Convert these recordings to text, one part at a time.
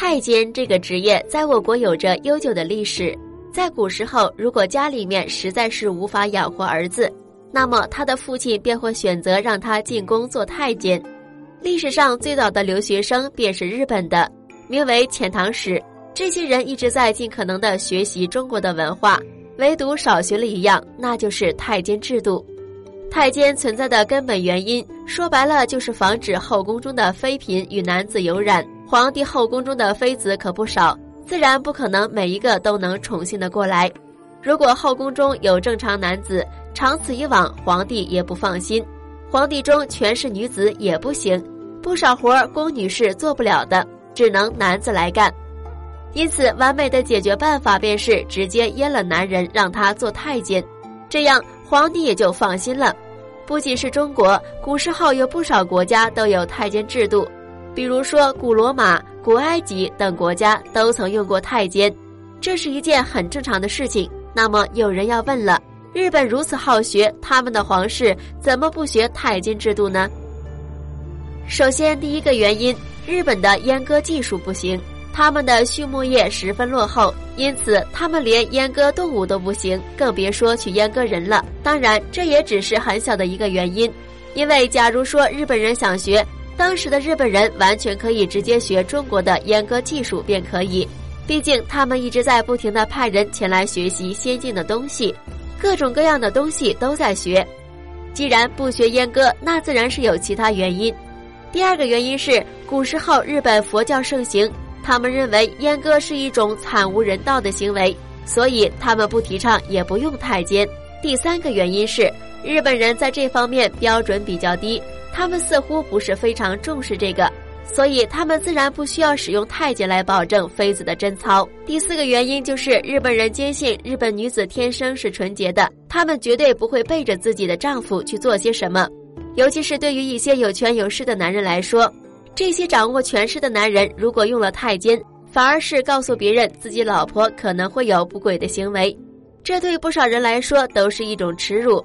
太监这个职业在我国有着悠久的历史。在古时候，如果家里面实在是无法养活儿子，那么他的父亲便会选择让他进宫做太监。历史上最早的留学生便是日本的，名为遣唐使。这些人一直在尽可能的学习中国的文化，唯独少学了一样，那就是太监制度。太监存在的根本原因，说白了就是防止后宫中的妃嫔与男子有染。皇帝后宫中的妃子可不少，自然不可能每一个都能宠幸的过来。如果后宫中有正常男子，长此以往，皇帝也不放心。皇帝中全是女子也不行，不少活儿宫女是做不了的，只能男子来干。因此，完美的解决办法便是直接阉了男人，让他做太监，这样皇帝也就放心了。不仅是中国，古时候有不少国家都有太监制度。比如说，古罗马、古埃及等国家都曾用过太监，这是一件很正常的事情。那么有人要问了：日本如此好学，他们的皇室怎么不学太监制度呢？首先，第一个原因，日本的阉割技术不行，他们的畜牧业十分落后，因此他们连阉割动物都不行，更别说去阉割人了。当然，这也只是很小的一个原因，因为假如说日本人想学。当时的日本人完全可以直接学中国的阉割技术便可以，毕竟他们一直在不停的派人前来学习先进的东西，各种各样的东西都在学。既然不学阉割，那自然是有其他原因。第二个原因是古时候日本佛教盛行，他们认为阉割是一种惨无人道的行为，所以他们不提倡也不用太监。第三个原因是日本人在这方面标准比较低。他们似乎不是非常重视这个，所以他们自然不需要使用太监来保证妃子的贞操。第四个原因就是日本人坚信日本女子天生是纯洁的，他们绝对不会背着自己的丈夫去做些什么。尤其是对于一些有权有势的男人来说，这些掌握权势的男人如果用了太监，反而是告诉别人自己老婆可能会有不轨的行为，这对不少人来说都是一种耻辱。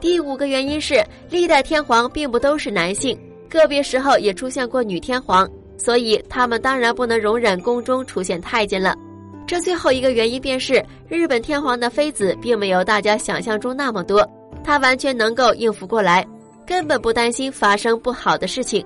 第五个原因是，历代天皇并不都是男性，个别时候也出现过女天皇，所以他们当然不能容忍宫中出现太监了。这最后一个原因便是，日本天皇的妃子并没有大家想象中那么多，他完全能够应付过来，根本不担心发生不好的事情。